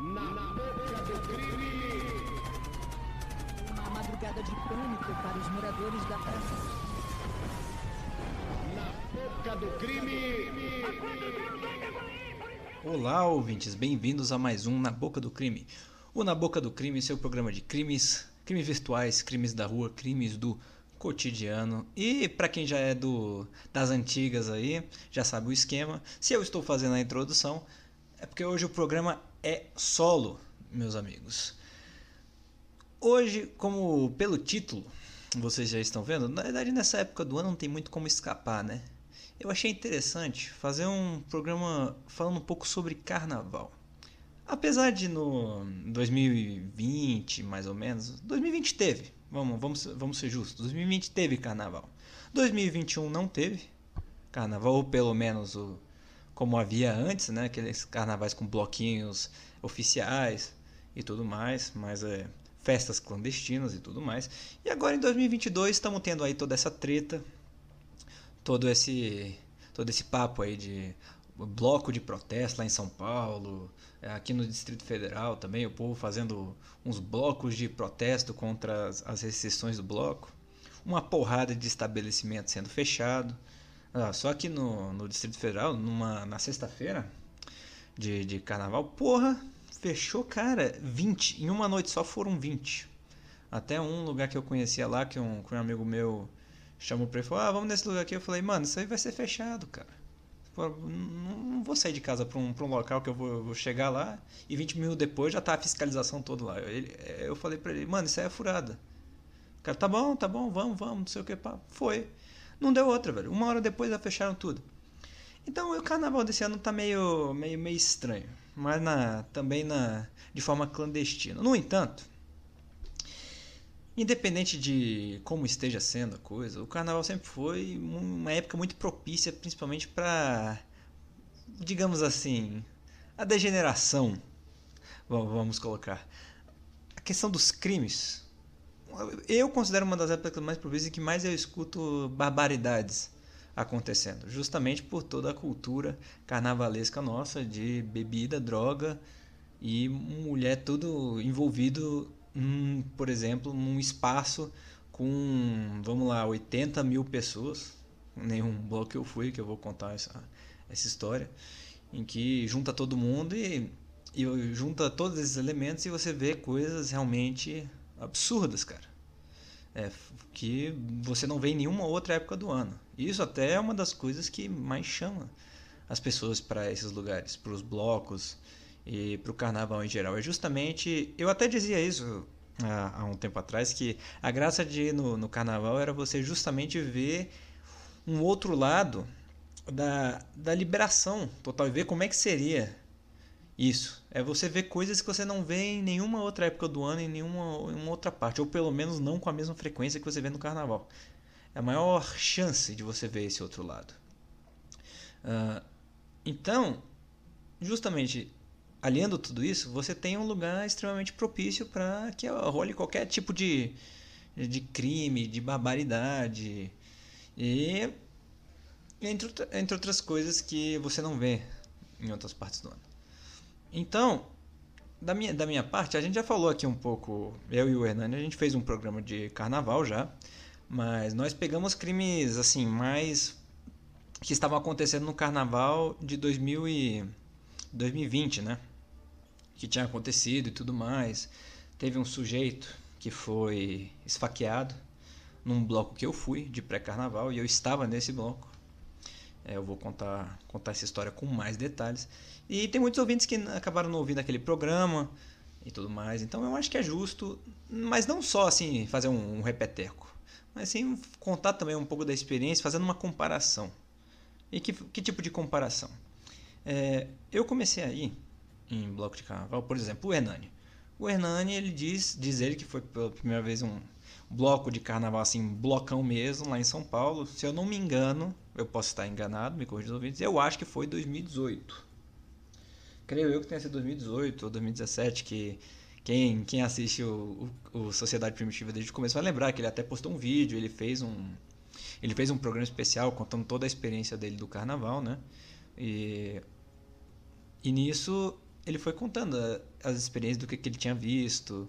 Na boca do crime. Uma madrugada de pânico para os moradores da praça. Na boca do crime. Olá, ouvintes, bem-vindos a mais um Na Boca do Crime. O Na Boca do Crime, seu programa de crimes, crimes virtuais, crimes da rua, crimes do cotidiano. E para quem já é do das antigas aí, já sabe o esquema. Se eu estou fazendo a introdução, é porque hoje o programa é solo, meus amigos. Hoje, como pelo título, vocês já estão vendo, na verdade nessa época do ano não tem muito como escapar, né? Eu achei interessante fazer um programa falando um pouco sobre carnaval. Apesar de no 2020, mais ou menos, 2020 teve, vamos, vamos, vamos ser justos, 2020 teve carnaval. 2021 não teve carnaval, ou pelo menos o, como havia antes, né? Aqueles carnavais com bloquinhos oficiais e tudo mais, mas é festas clandestinas e tudo mais. E agora em 2022 estamos tendo aí toda essa treta todo esse todo esse papo aí de bloco de protesto lá em São Paulo, é, aqui no Distrito Federal também, o povo fazendo uns blocos de protesto contra as, as restrições do bloco, uma porrada de estabelecimento sendo fechado. Ah, só que no, no Distrito Federal, numa, na sexta-feira de, de carnaval, porra, fechou, cara, 20. Em uma noite só foram 20. Até um lugar que eu conhecia lá, que um, que um amigo meu chamou pra ele e falou: Ah, vamos nesse lugar aqui. Eu falei: Mano, isso aí vai ser fechado, cara. Não vou sair de casa pra um, pra um local que eu vou, vou chegar lá e 20 minutos depois já tá a fiscalização toda lá. Ele, eu falei pra ele: Mano, isso aí é furada. O cara, tá bom, tá bom, vamos, vamos, não sei o que. Pá. Foi. Não deu outra, velho. Uma hora depois já fecharam tudo. Então o carnaval desse ano tá meio, meio, meio estranho. Mas na, também na, de forma clandestina. No entanto, Independente de como esteja sendo a coisa, o carnaval sempre foi uma época muito propícia, principalmente para, digamos assim, a degeneração. Vamos colocar. A questão dos crimes. Eu considero uma das épocas mais propícias em que mais eu escuto barbaridades acontecendo, justamente por toda a cultura carnavalesca nossa de bebida, droga e mulher tudo envolvido um, por exemplo, num espaço com, vamos lá, 80 mil pessoas, nenhum bloco eu fui, que eu vou contar essa, essa história, em que junta todo mundo e, e junta todos esses elementos e você vê coisas realmente absurdas, cara. É, que você não vê em nenhuma outra época do ano. Isso até é uma das coisas que mais chama as pessoas para esses lugares, para os blocos, e para o carnaval em geral. É justamente. Eu até dizia isso há, há um tempo atrás, que a graça de ir no, no carnaval era você justamente ver um outro lado da, da liberação total e ver como é que seria isso. É você ver coisas que você não vê em nenhuma outra época do ano, em nenhuma, em outra parte, ou pelo menos não com a mesma frequência que você vê no carnaval. É a maior chance de você ver esse outro lado. Uh, então, justamente aliando tudo isso, você tem um lugar extremamente propício para que role qualquer tipo de, de crime, de barbaridade. E entre, entre outras coisas que você não vê em outras partes do ano. Então, da minha, da minha parte, a gente já falou aqui um pouco, eu e o Hernani, a gente fez um programa de carnaval já, mas nós pegamos crimes assim mais que estavam acontecendo no carnaval de 2000 e 2020, né? que tinha acontecido e tudo mais. Teve um sujeito que foi esfaqueado num bloco que eu fui de pré-carnaval e eu estava nesse bloco. É, eu vou contar, contar essa história com mais detalhes. E tem muitos ouvintes que acabaram não ouvindo aquele programa e tudo mais. Então eu acho que é justo, mas não só assim fazer um, um repeteco, mas sim contar também um pouco da experiência, fazendo uma comparação. E que, que tipo de comparação? É, eu comecei aí em bloco de carnaval, por exemplo, o Hernani. O Hernani, ele diz, diz ele que foi pela primeira vez um bloco de carnaval, assim, blocão mesmo, lá em São Paulo. Se eu não me engano, eu posso estar enganado, me corrija os ouvintes, eu acho que foi 2018. Creio eu que tenha sido 2018 ou 2017, que quem, quem assiste o, o, o Sociedade Primitiva desde o começo vai lembrar que ele até postou um vídeo, ele fez um, ele fez um programa especial contando toda a experiência dele do carnaval, né? E, e nisso ele foi contando as experiências do que, que ele tinha visto,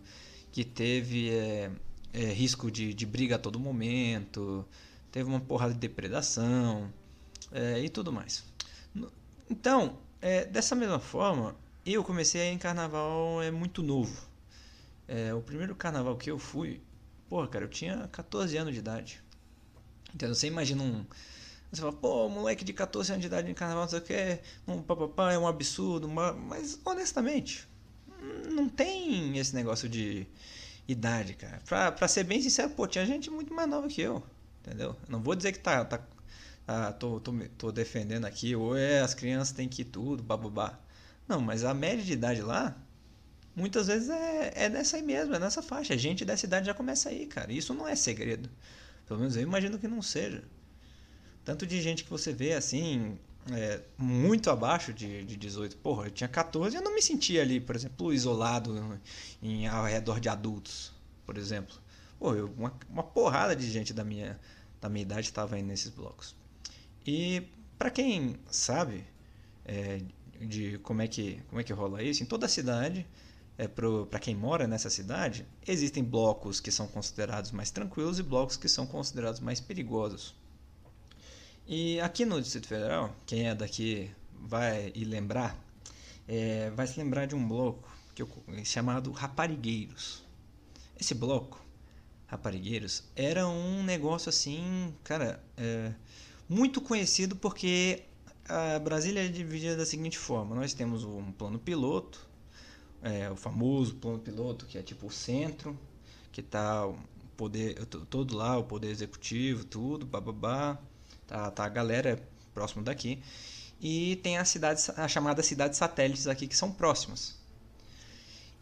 que teve é, é, risco de, de briga a todo momento, teve uma porrada de depredação é, e tudo mais. Então, é, dessa mesma forma, eu comecei em carnaval é muito novo. É, o primeiro carnaval que eu fui, porra, cara, eu tinha 14 anos de idade. Entendeu? Você imagina um. Você fala, pô, moleque de 14 anos de idade em carnaval, não sei o que, um papapá, é um absurdo, mas honestamente, não tem esse negócio de idade, cara. Pra, pra ser bem sincero, pô, tinha gente muito mais nova que eu, entendeu? Eu não vou dizer que tá. tá ah, tô, tô, tô defendendo aqui, ou é as crianças têm que ir tudo, bababá. Não, mas a média de idade lá, muitas vezes é, é nessa aí mesmo, é nessa faixa. A gente dessa idade já começa aí, cara. Isso não é segredo. Pelo menos eu imagino que não seja. Tanto de gente que você vê assim, é, muito abaixo de, de 18. Porra, eu tinha 14 e eu não me sentia ali, por exemplo, isolado em, ao redor de adultos, por exemplo. Pô, eu, uma, uma porrada de gente da minha, da minha idade estava indo nesses blocos. E para quem sabe é, de como é, que, como é que rola isso, em toda a cidade, é, para quem mora nessa cidade, existem blocos que são considerados mais tranquilos e blocos que são considerados mais perigosos. E aqui no Distrito Federal, quem é daqui vai e lembrar, é, vai se lembrar de um bloco que eu, chamado Raparigueiros. Esse bloco, Raparigueiros, era um negócio assim, cara, é, muito conhecido porque a Brasília é dividida da seguinte forma: nós temos um plano piloto, é, o famoso plano piloto, que é tipo o centro, que tá o poder todo lá, o poder executivo, tudo, bababá. Tá, tá a galera próximo daqui. E tem as cidades, a chamada cidades satélites aqui que são próximas.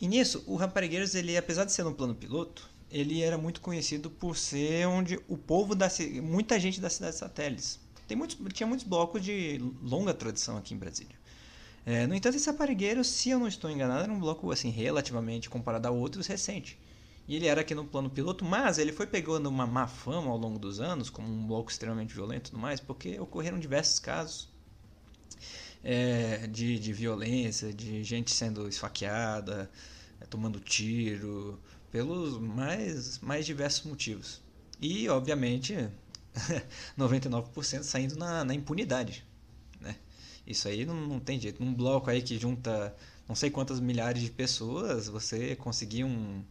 E nisso, o Raparigueiros, ele, apesar de ser um plano piloto, ele era muito conhecido por ser onde o povo da muita gente das cidades satélites. Tem muitos, tinha muitos blocos de longa tradição aqui em Brasília. É, no entanto, esse Raparigueiros, se eu não estou enganado, era um bloco assim relativamente comparado a outros recente. E ele era aqui no plano piloto, mas ele foi pegando uma má fama ao longo dos anos, como um bloco extremamente violento e tudo mais, porque ocorreram diversos casos é, de, de violência, de gente sendo esfaqueada, é, tomando tiro, pelos mais, mais diversos motivos. E, obviamente, 99% saindo na, na impunidade. Né? Isso aí não, não tem jeito. Num bloco aí que junta não sei quantas milhares de pessoas, você conseguir um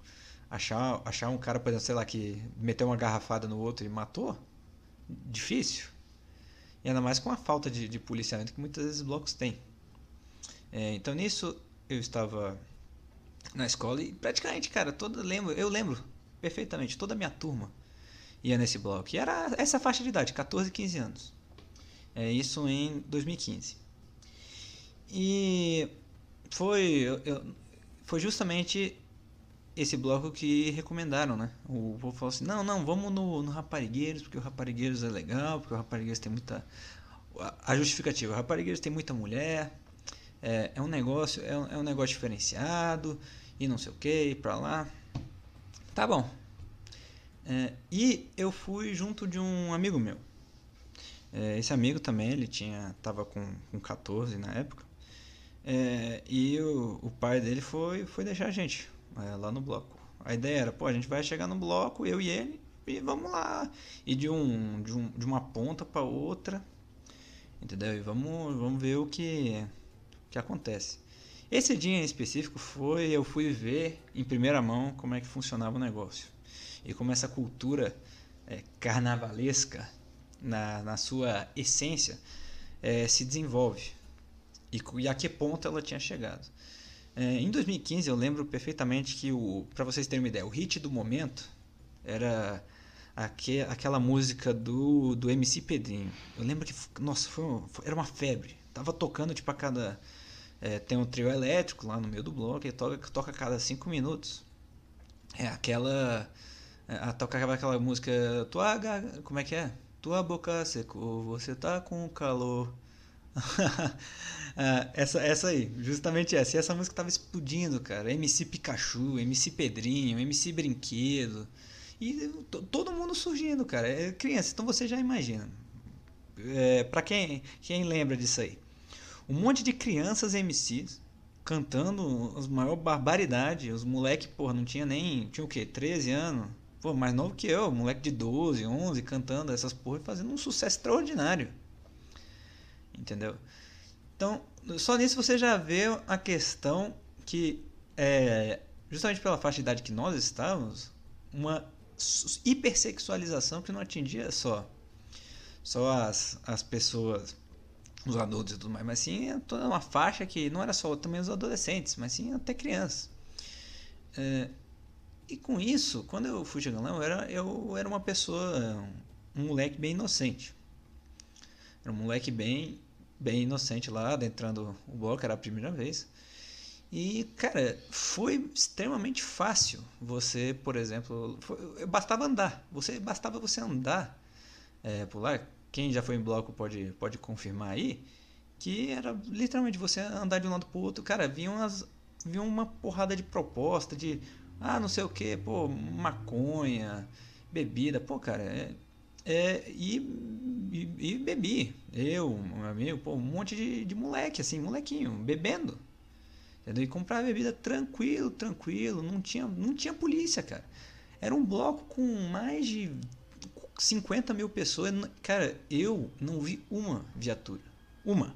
achar, achar um cara, por exemplo, sei lá, que meteu uma garrafada no outro e matou, difícil. E ainda mais com a falta de, de policiamento que muitas vezes blocos têm. É, então nisso eu estava na escola e praticamente, cara, toda, lembro, eu lembro perfeitamente, toda a minha turma ia nesse bloco. E era essa faixa de idade, 14, 15 anos. É, isso em 2015. E foi, eu, foi justamente esse bloco que recomendaram, né? O povo falou assim: não, não, vamos no, no Raparigueiros, porque o Raparigueiros é legal, porque o Raparigueiros tem muita. A justificativa: o Raparigueiros tem muita mulher, é, é um negócio, é um, é um, negócio diferenciado, e não sei o que, pra lá. Tá bom. É, e eu fui junto de um amigo meu. É, esse amigo também, ele tinha, tava com, com 14 na época. É, e o, o pai dele foi, foi deixar a gente é, lá no bloco. A ideia era, pô, a gente vai chegar no bloco, eu e ele, e vamos lá. E de, um, de, um, de uma ponta para outra, entendeu? E vamos, vamos ver o que, que acontece. Esse dia em específico foi, eu fui ver em primeira mão como é que funcionava o negócio. E como essa cultura é, carnavalesca, na, na sua essência, é, se desenvolve. E, e a que ponto ela tinha chegado. É, em 2015 eu lembro perfeitamente que o, para vocês terem uma ideia, o hit do momento era aque, aquela música do, do MC Pedrinho. Eu lembro que, nossa, foi, foi era uma febre. Tava tocando tipo a cada é, tem um trio elétrico lá no meio do bloco e toca toca a cada cinco minutos. É aquela é, toca aquela música tua como é que é? Tua boca secou, você tá com calor. ah, essa, essa aí, justamente essa. E essa música tava explodindo, cara. MC Pikachu, MC Pedrinho, MC Brinquedo. E todo mundo surgindo, cara. É criança, então você já imagina. É, pra quem, quem lembra disso aí? Um monte de crianças MCs cantando as maior barbaridade. Os moleque, porra, não tinha nem. Tinha o quê? 13 anos? Pô, mais novo que eu, moleque de 12, 11, cantando essas porra e fazendo um sucesso extraordinário. Entendeu? Então, só nisso você já vê a questão que, é, justamente pela faixa de idade que nós estávamos, uma hipersexualização que não atingia só só as, as pessoas, os adultos e tudo mais, mas sim toda uma faixa que não era só também os adolescentes, mas sim até crianças. É, e com isso, quando eu fui chegando lá, eu era, eu era uma pessoa, um moleque bem inocente. Era um moleque bem, bem inocente lá, adentrando o bloco, era a primeira vez. E, cara, foi extremamente fácil você, por exemplo, foi, bastava andar. Você bastava você andar é, por lá. Quem já foi em bloco pode, pode confirmar aí que era literalmente você andar de um lado pro outro. Cara, vinha, umas, vinha uma porrada de proposta de ah, não sei o que, pô, maconha, bebida, pô, cara, é, é e, e, e, bebi. Eu, meu amigo, pô, um monte de, de moleque, assim, molequinho, bebendo. Entendeu? E comprar bebida tranquilo, tranquilo, não tinha, não tinha polícia, cara. Era um bloco com mais de 50 mil pessoas. Cara, eu não vi uma viatura. Uma.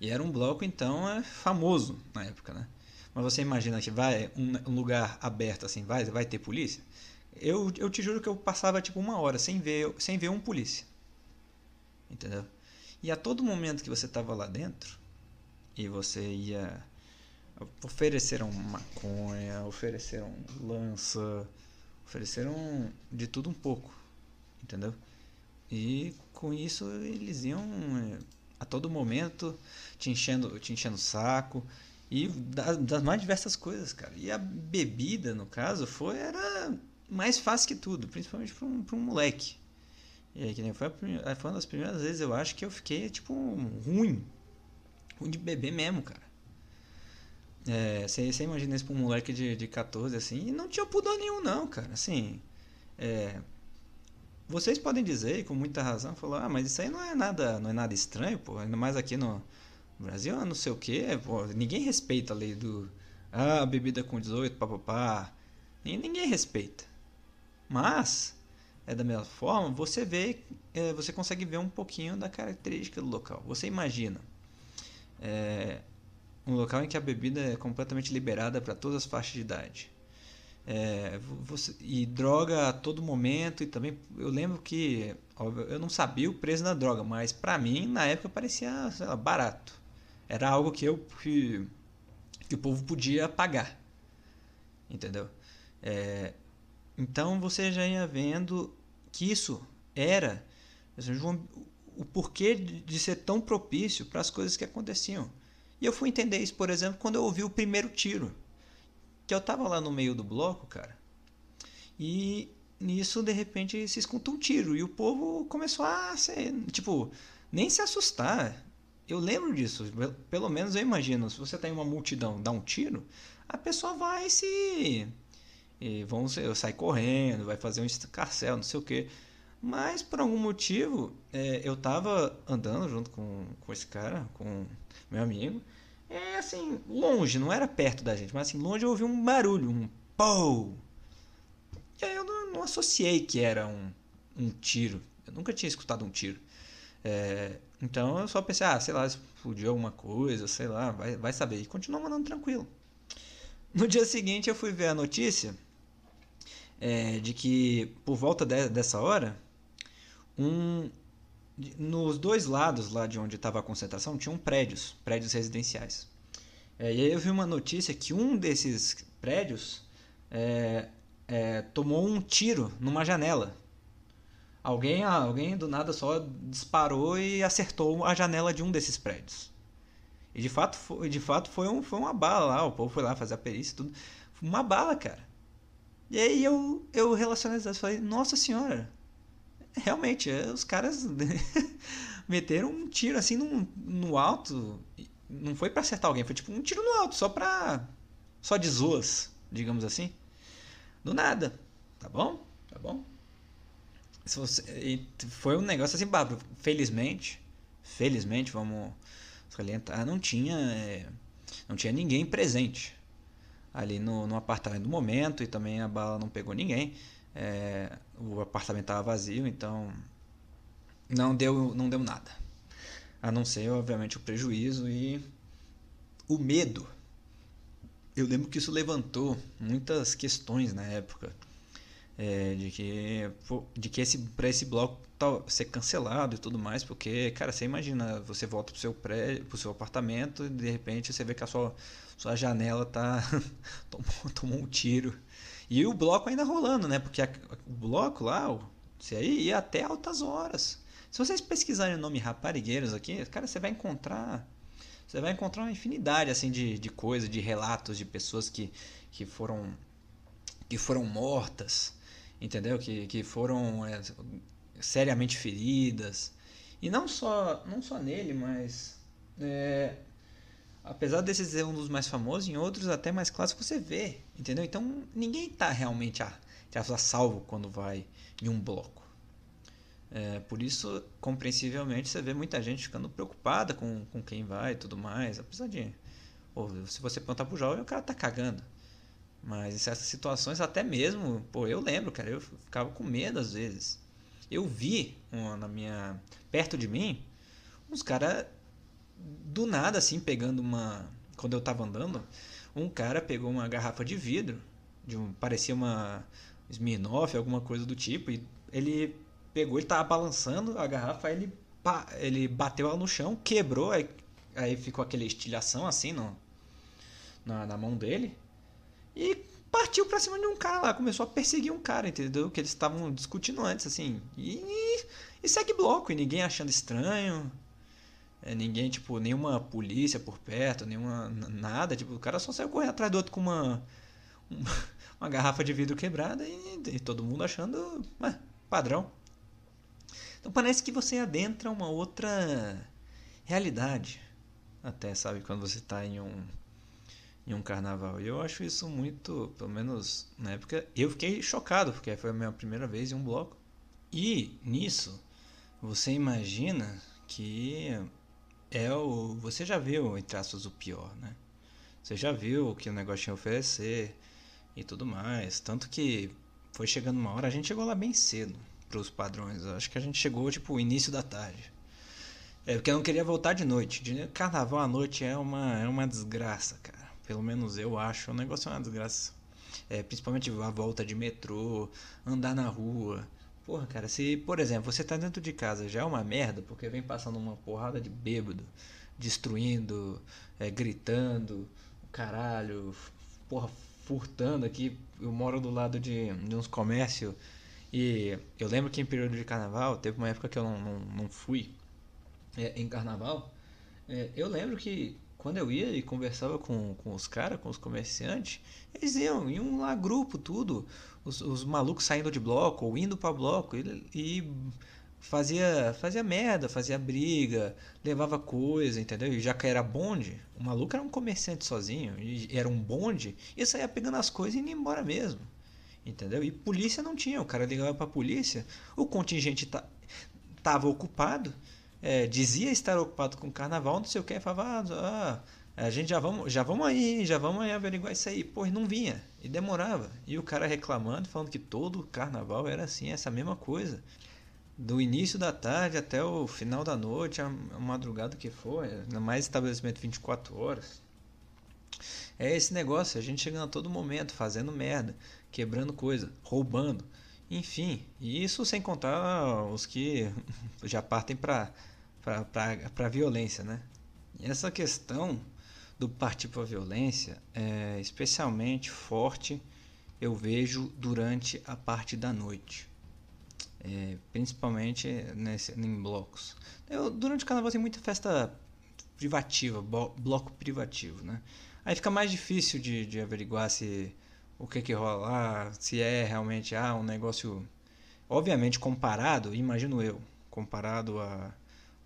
E era um bloco, então, é famoso na época, né? Mas você imagina que vai um lugar aberto assim, vai, vai ter polícia? Eu, eu te juro que eu passava tipo uma hora sem ver, sem ver um polícia. Entendeu? E a todo momento que você estava lá dentro e você ia ofereceram maconha, ofereceram lança, ofereceram de tudo um pouco, entendeu? E com isso eles iam eh, a todo momento te enchendo, te enchendo o saco e das, das, mais diversas coisas, cara. E a bebida, no caso, foi era mais fácil que tudo, principalmente para um, um moleque. E aí, que nem foi, a, foi uma das primeiras vezes, eu acho, que eu fiquei, tipo, ruim. Ruim de beber mesmo, cara. É, você, você imagina isso pra um moleque de, de 14 assim, e não tinha pudor nenhum, não, cara. Assim, é, vocês podem dizer, com muita razão, falar, ah, mas isso aí não é nada, não é nada estranho, pô, ainda mais aqui no Brasil, não sei o que, ninguém respeita a lei do, ah, bebida com 18, papapá, ninguém respeita. Mas, é da mesma forma, você vê, é, você consegue ver um pouquinho da característica do local. Você imagina, é, um local em que a bebida é completamente liberada para todas as faixas de idade. É, você, e droga a todo momento e também eu lembro que óbvio, eu não sabia o preço da droga mas para mim na época parecia lá, barato. Era algo que eu que, que o povo podia pagar entendeu? É, então você já ia vendo que isso era o porquê de ser tão propício para as coisas que aconteciam. E eu fui entender isso, por exemplo, quando eu ouvi o primeiro tiro. Que eu tava lá no meio do bloco, cara. E nisso, de repente, se escuta um tiro. E o povo começou a ser, tipo, nem se assustar. Eu lembro disso. Pelo menos eu imagino. Se você tem uma multidão, dá um tiro, a pessoa vai se. E vão sair correndo, vai fazer um escarcel, não sei o que. Mas por algum motivo, é, eu tava andando junto com, com esse cara, com meu amigo. É assim, longe, não era perto da gente, mas assim, longe eu ouvi um barulho, um pou. E aí eu não, não associei que era um, um tiro. Eu nunca tinha escutado um tiro. É, então eu só pensei, ah, sei lá, explodiu alguma coisa, sei lá, vai, vai saber. E continuou mandando tranquilo. No dia seguinte eu fui ver a notícia é, de que por volta de, dessa hora, um, nos dois lados lá de onde estava a concentração tinham prédios, prédios residenciais. É, e aí eu vi uma notícia que um desses prédios é, é, tomou um tiro numa janela. Alguém, alguém do nada só disparou e acertou a janela de um desses prédios. E de fato foi, de fato foi, um, foi uma bala lá, o povo foi lá fazer a perícia e tudo. Uma bala, cara. E aí eu, eu relacionei as falei, nossa senhora, realmente, é, os caras meteram um tiro assim no, no alto. Não foi para acertar alguém, foi tipo um tiro no alto, só pra. Só de zoas, digamos assim. Do nada. Tá bom? Tá bom? Você, foi um negócio assim, bárbaro. Felizmente, felizmente, vamos salientar, não tinha. É, Não tinha ninguém presente ali no, no apartamento do momento e também a bala não pegou ninguém. É, o apartamento estava vazio, então não deu, não deu nada. A não ser, obviamente, o prejuízo e o medo. Eu lembro que isso levantou muitas questões na época. É, de que de que esse para esse bloco tá, ser cancelado e tudo mais porque cara você imagina você volta pro seu prédio pro seu apartamento e de repente você vê que a sua sua janela tá tomou, tomou um tiro e o bloco ainda rolando né porque a, o bloco lá você aí ia até altas horas se vocês pesquisarem o nome Raparigueiros aqui, cara, você vai encontrar você vai encontrar uma infinidade assim de, de coisas, de relatos de pessoas que, que foram que foram mortas, entendeu? Que, que foram é, seriamente feridas. E não só não só nele, mas é, apesar desse ser um dos mais famosos, em outros até mais clássicos você vê, entendeu? Então ninguém está realmente a, a salvo quando vai em um bloco. É, por isso, compreensivelmente, você vê muita gente ficando preocupada com, com quem vai e tudo mais. Apesar de. Se você perguntar pro jovem, o cara tá cagando. Mas em certas situações, até mesmo, pô, eu lembro, cara, eu ficava com medo às vezes. Eu vi uma, na minha. perto de mim, uns caras do nada assim, pegando uma. Quando eu tava andando, um cara pegou uma garrafa de vidro, de um, parecia uma Smirnoff, alguma coisa do tipo, e ele pegou, ele tava balançando a garrafa, aí ele, ele bateu ela no chão, quebrou, aí, aí ficou aquela estilhação assim no, na, na mão dele. E partiu pra cima de um cara lá, começou a perseguir um cara, entendeu? Que eles estavam discutindo antes, assim. E, e, segue bloco, e ninguém achando estranho. É, ninguém, tipo, nenhuma polícia por perto, nenhuma. nada. Tipo, o cara só saiu correndo atrás do outro com uma. uma, uma garrafa de vidro quebrada e, e todo mundo achando. Padrão. Então parece que você adentra uma outra realidade. Até, sabe, quando você está em um em um carnaval. E eu acho isso muito, pelo menos na época, eu fiquei chocado, porque foi a minha primeira vez em um bloco. E nisso, você imagina que é o. Você já viu, entre aspas, o pior, né? Você já viu o que o negócio tinha a oferecer e tudo mais. Tanto que foi chegando uma hora, a gente chegou lá bem cedo para os padrões. acho que a gente chegou tipo início da tarde. É porque eu não queria voltar de noite. De carnaval à noite é uma, é uma desgraça, cara. Pelo menos eu acho. O negócio é uma desgraça. É, principalmente a volta de metrô, andar na rua. Porra, cara, se, por exemplo, você tá dentro de casa já é uma merda, porque vem passando uma porrada de bêbado, destruindo, é, gritando, caralho, porra, furtando aqui. Eu moro do lado de, de uns comércios e eu lembro que em período de carnaval, teve uma época que eu não, não, não fui é, em carnaval. É, eu lembro que quando eu ia e conversava com, com os caras, com os comerciantes, eles iam, iam lá grupo, tudo. Os, os malucos saindo de bloco ou indo para bloco e, e, fazia, fazia merda, fazia briga, levava coisa, entendeu? E já que era bonde, o maluco era um comerciante sozinho, e era um bonde, e saía pegando as coisas e indo embora mesmo. Entendeu? E polícia não tinha. O cara ligava pra polícia, o contingente tá, tava ocupado, é, dizia estar ocupado com o carnaval, não sei o que, falava, ah, ah, a gente já vamos, já vamos aí, já vamos aí averiguar isso aí. Pô, não vinha. E demorava. E o cara reclamando, falando que todo carnaval era assim, essa mesma coisa. Do início da tarde até o final da noite, a madrugada que for, mais estabelecimento 24 horas. É esse negócio, a gente chegando a todo momento, fazendo merda quebrando coisa, roubando, enfim. Isso sem contar os que já partem para para violência, né? E essa questão do partir para a violência é especialmente forte eu vejo durante a parte da noite. É, principalmente nesse, em blocos. Eu, durante o carnaval tem muita festa privativa, bloco privativo, né? Aí fica mais difícil de, de averiguar se o que que rola lá, se é realmente ah, um negócio obviamente comparado, imagino eu, comparado a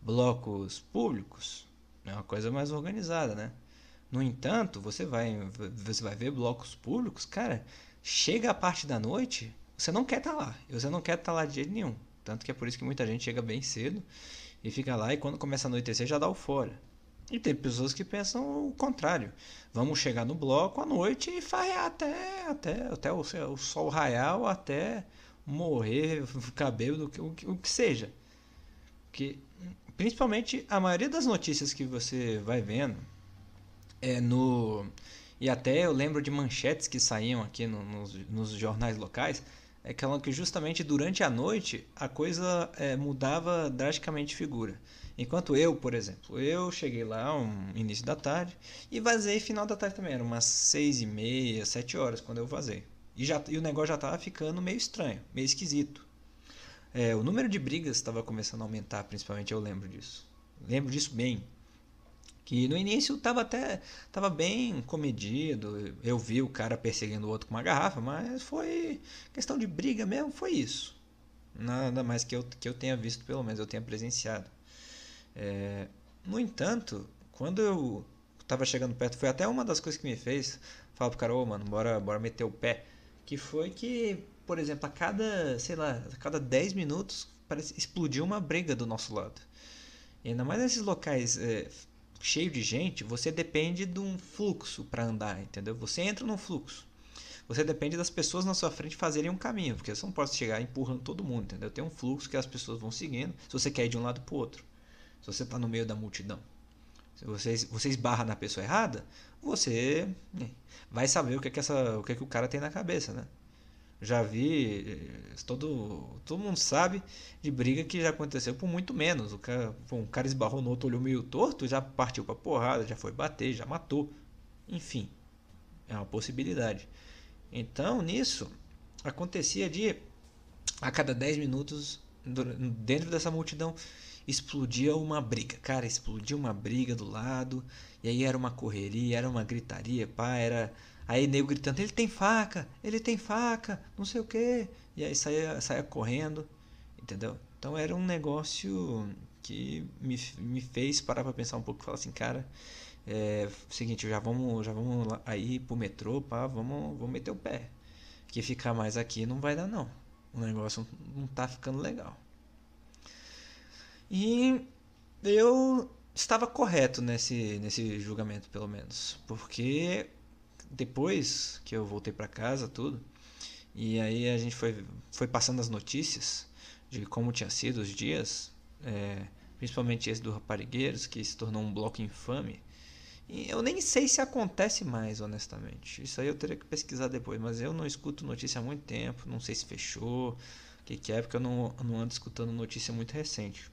blocos públicos, é uma coisa mais organizada, né? No entanto, você vai você vai ver blocos públicos, cara, chega a parte da noite, você não quer estar tá lá, você não quer estar tá lá de jeito nenhum. Tanto que é por isso que muita gente chega bem cedo e fica lá e quando começa a anoitecer já dá o fora. E tem pessoas que pensam o contrário. Vamos chegar no bloco à noite e farrear até, até, até o, o sol raiar ou até morrer, ficar bêbado, o que, o que seja. Que, principalmente a maioria das notícias que você vai vendo é no. E até eu lembro de manchetes que saíam aqui no, nos, nos, jornais locais. É que, que justamente durante a noite a coisa é, mudava drasticamente de figura. Enquanto eu, por exemplo, eu cheguei lá um início da tarde e vazei final da tarde também. Era umas seis e meia, sete horas quando eu vazei. E, já, e o negócio já estava ficando meio estranho, meio esquisito. É, o número de brigas estava começando a aumentar, principalmente eu lembro disso. Lembro disso bem. Que no início estava até tava bem comedido. Eu vi o cara perseguindo o outro com uma garrafa, mas foi questão de briga mesmo, foi isso. Nada mais que eu, que eu tenha visto, pelo menos eu tenha presenciado. É, no entanto, quando eu estava chegando perto, foi até uma das coisas que me fez falar pro cara, ô oh, mano, bora, bora meter o pé. Que foi que por exemplo, a cada, sei lá, a cada 10 minutos parece explodiu uma briga do nosso lado. E ainda mais nesses locais é, cheios de gente, você depende de um fluxo para andar, entendeu? Você entra num fluxo. Você depende das pessoas na sua frente fazerem um caminho, porque você não pode chegar empurrando todo mundo, entendeu? Tem um fluxo que as pessoas vão seguindo, se você quer ir de um lado para outro. Se você está no meio da multidão. Se você, você esbarra na pessoa errada, você né, vai saber o que, é que, essa, o que, é que o cara tem na cabeça, né? Já vi, eh, todo, todo mundo sabe de briga que já aconteceu por muito menos. O cara, um cara esbarrou no outro, olhou meio torto, já partiu pra porrada, já foi bater, já matou. Enfim, é uma possibilidade. Então, nisso, acontecia de a cada 10 minutos, dentro dessa multidão, explodia uma briga. Cara, explodia uma briga do lado, e aí era uma correria, era uma gritaria, pá, era Aí nego gritando, ele tem faca, ele tem faca, não sei o que. E aí saia, saia correndo, entendeu? Então era um negócio que me, me fez parar pra pensar um pouco e falar assim, cara, é seguinte, já vamos, já vamos aí pro metrô, pá, vamos, vamos meter o pé. Que ficar mais aqui não vai dar não. O negócio não tá ficando legal. E eu estava correto nesse, nesse julgamento, pelo menos. Porque depois que eu voltei para casa, tudo, e aí a gente foi, foi passando as notícias de como tinha sido os dias, é, principalmente esse do Raparigueiros, que se tornou um bloco infame. E eu nem sei se acontece mais, honestamente. Isso aí eu teria que pesquisar depois, mas eu não escuto notícia há muito tempo, não sei se fechou, o que, que é, porque eu não, não ando escutando notícia muito recente.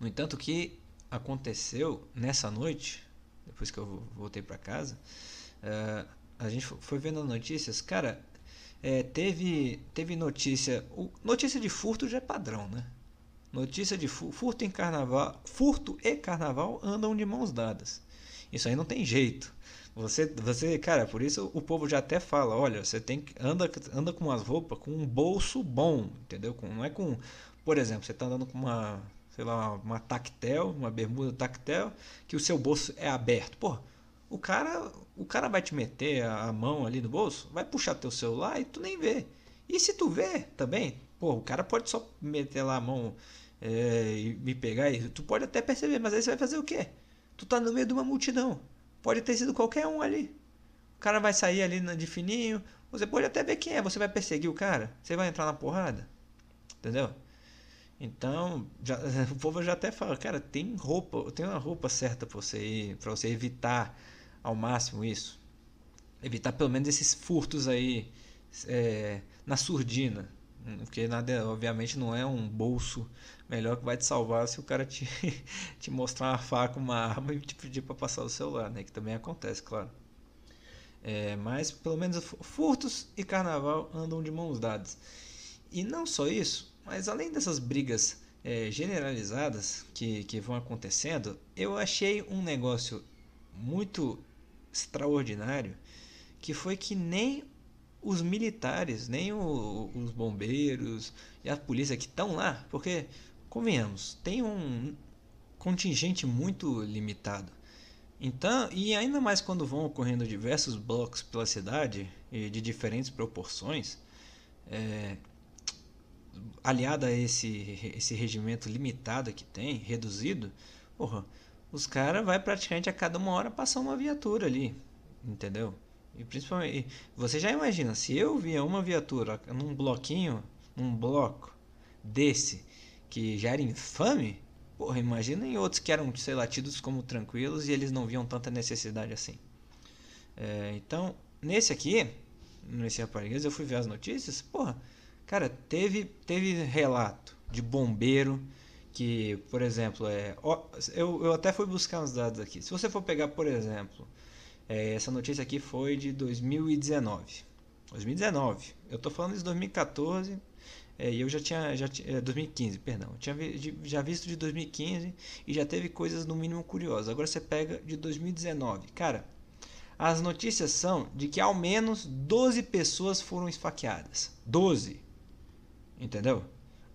No entanto, o que aconteceu nessa noite, depois que eu voltei para casa, Uh, a gente foi vendo notícias, cara, é, teve, teve notícia. Notícia de furto já é padrão, né? Notícia de furto em carnaval. Furto e carnaval andam de mãos dadas. Isso aí não tem jeito. Você, você, cara, por isso o povo já até fala, olha, você tem que anda, anda com umas roupas com um bolso bom, entendeu? Com, não é com, por exemplo, você está andando com uma, sei lá, uma tactel, uma bermuda tactel, que o seu bolso é aberto. Pô, o cara, o cara vai te meter a mão ali no bolso, vai puxar teu celular e tu nem vê. E se tu vê também, pô, o cara pode só meter lá a mão é, e me pegar e tu pode até perceber, mas aí você vai fazer o quê? Tu tá no meio de uma multidão. Pode ter sido qualquer um ali. O cara vai sair ali de fininho. Você pode até ver quem é. Você vai perseguir o cara. Você vai entrar na porrada. Entendeu? Então, já, o povo já até fala, cara, tem roupa, tem uma roupa certa para você ir, para você evitar ao máximo isso. Evitar pelo menos esses furtos aí é, na surdina. Porque nada, obviamente, não é um bolso melhor que vai te salvar se o cara te, te mostrar uma faca, uma arma e te pedir para passar o celular, né? Que também acontece, claro. É, mas pelo menos furtos e carnaval andam de mãos dadas. E não só isso, mas além dessas brigas é, generalizadas que, que vão acontecendo, eu achei um negócio muito extraordinário que foi que nem os militares, nem o, os bombeiros e a polícia que estão lá, porque, convenhamos, tem um contingente muito limitado. Então, e ainda mais quando vão ocorrendo diversos blocos pela cidade, de diferentes proporções, é, aliado a esse, esse regimento limitado que tem, reduzido, porra, os caras vai praticamente a cada uma hora passar uma viatura ali, entendeu? E principalmente, você já imagina, se eu via uma viatura num bloquinho, num bloco desse, que já era infame, porra, imagina em outros que eram, sei lá, tidos como tranquilos e eles não viam tanta necessidade assim. É, então, nesse aqui, nesse Raparigueiros, eu fui ver as notícias, porra, cara, teve, teve relato de bombeiro que, por exemplo, é, eu, eu até fui buscar uns dados aqui. Se você for pegar, por exemplo, é, essa notícia aqui foi de 2019. 2019. Eu tô falando de 2014 é, e eu já tinha. Já, é, 2015, perdão. Eu tinha vi, já visto de 2015 e já teve coisas no mínimo curiosas. Agora você pega de 2019. Cara, as notícias são de que ao menos 12 pessoas foram esfaqueadas. 12. Entendeu?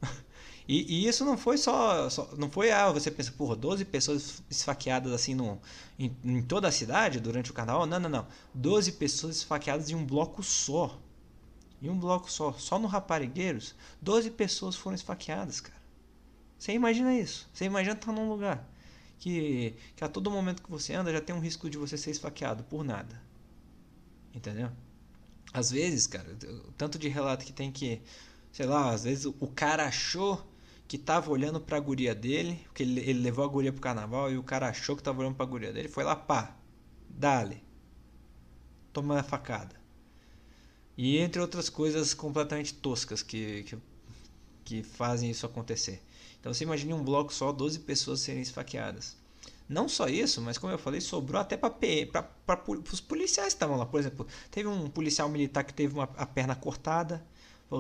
E, e, isso não foi só, só, Não foi, ah, você pensa, porra, 12 pessoas esfaqueadas assim no, em, em, toda a cidade durante o carnaval? Não, não, não. 12 pessoas esfaqueadas em um bloco só. Em um bloco só. Só no Raparigueiros, 12 pessoas foram esfaqueadas, cara. Você imagina isso? Você imagina estar num lugar que, que a todo momento que você anda já tem um risco de você ser esfaqueado por nada. Entendeu? Às vezes, cara, tanto de relato que tem que, sei lá, às vezes o cara achou que tava olhando pra guria dele, porque ele, ele levou a guria pro carnaval e o cara achou que tava olhando pra guria dele, foi lá, pá, dale, toma a facada. E entre outras coisas completamente toscas que, que, que fazem isso acontecer. Então você imagine um bloco só, 12 pessoas serem esfaqueadas. Não só isso, mas como eu falei, sobrou até para os policiais que estavam lá. Por exemplo, teve um policial militar que teve uma, a perna cortada,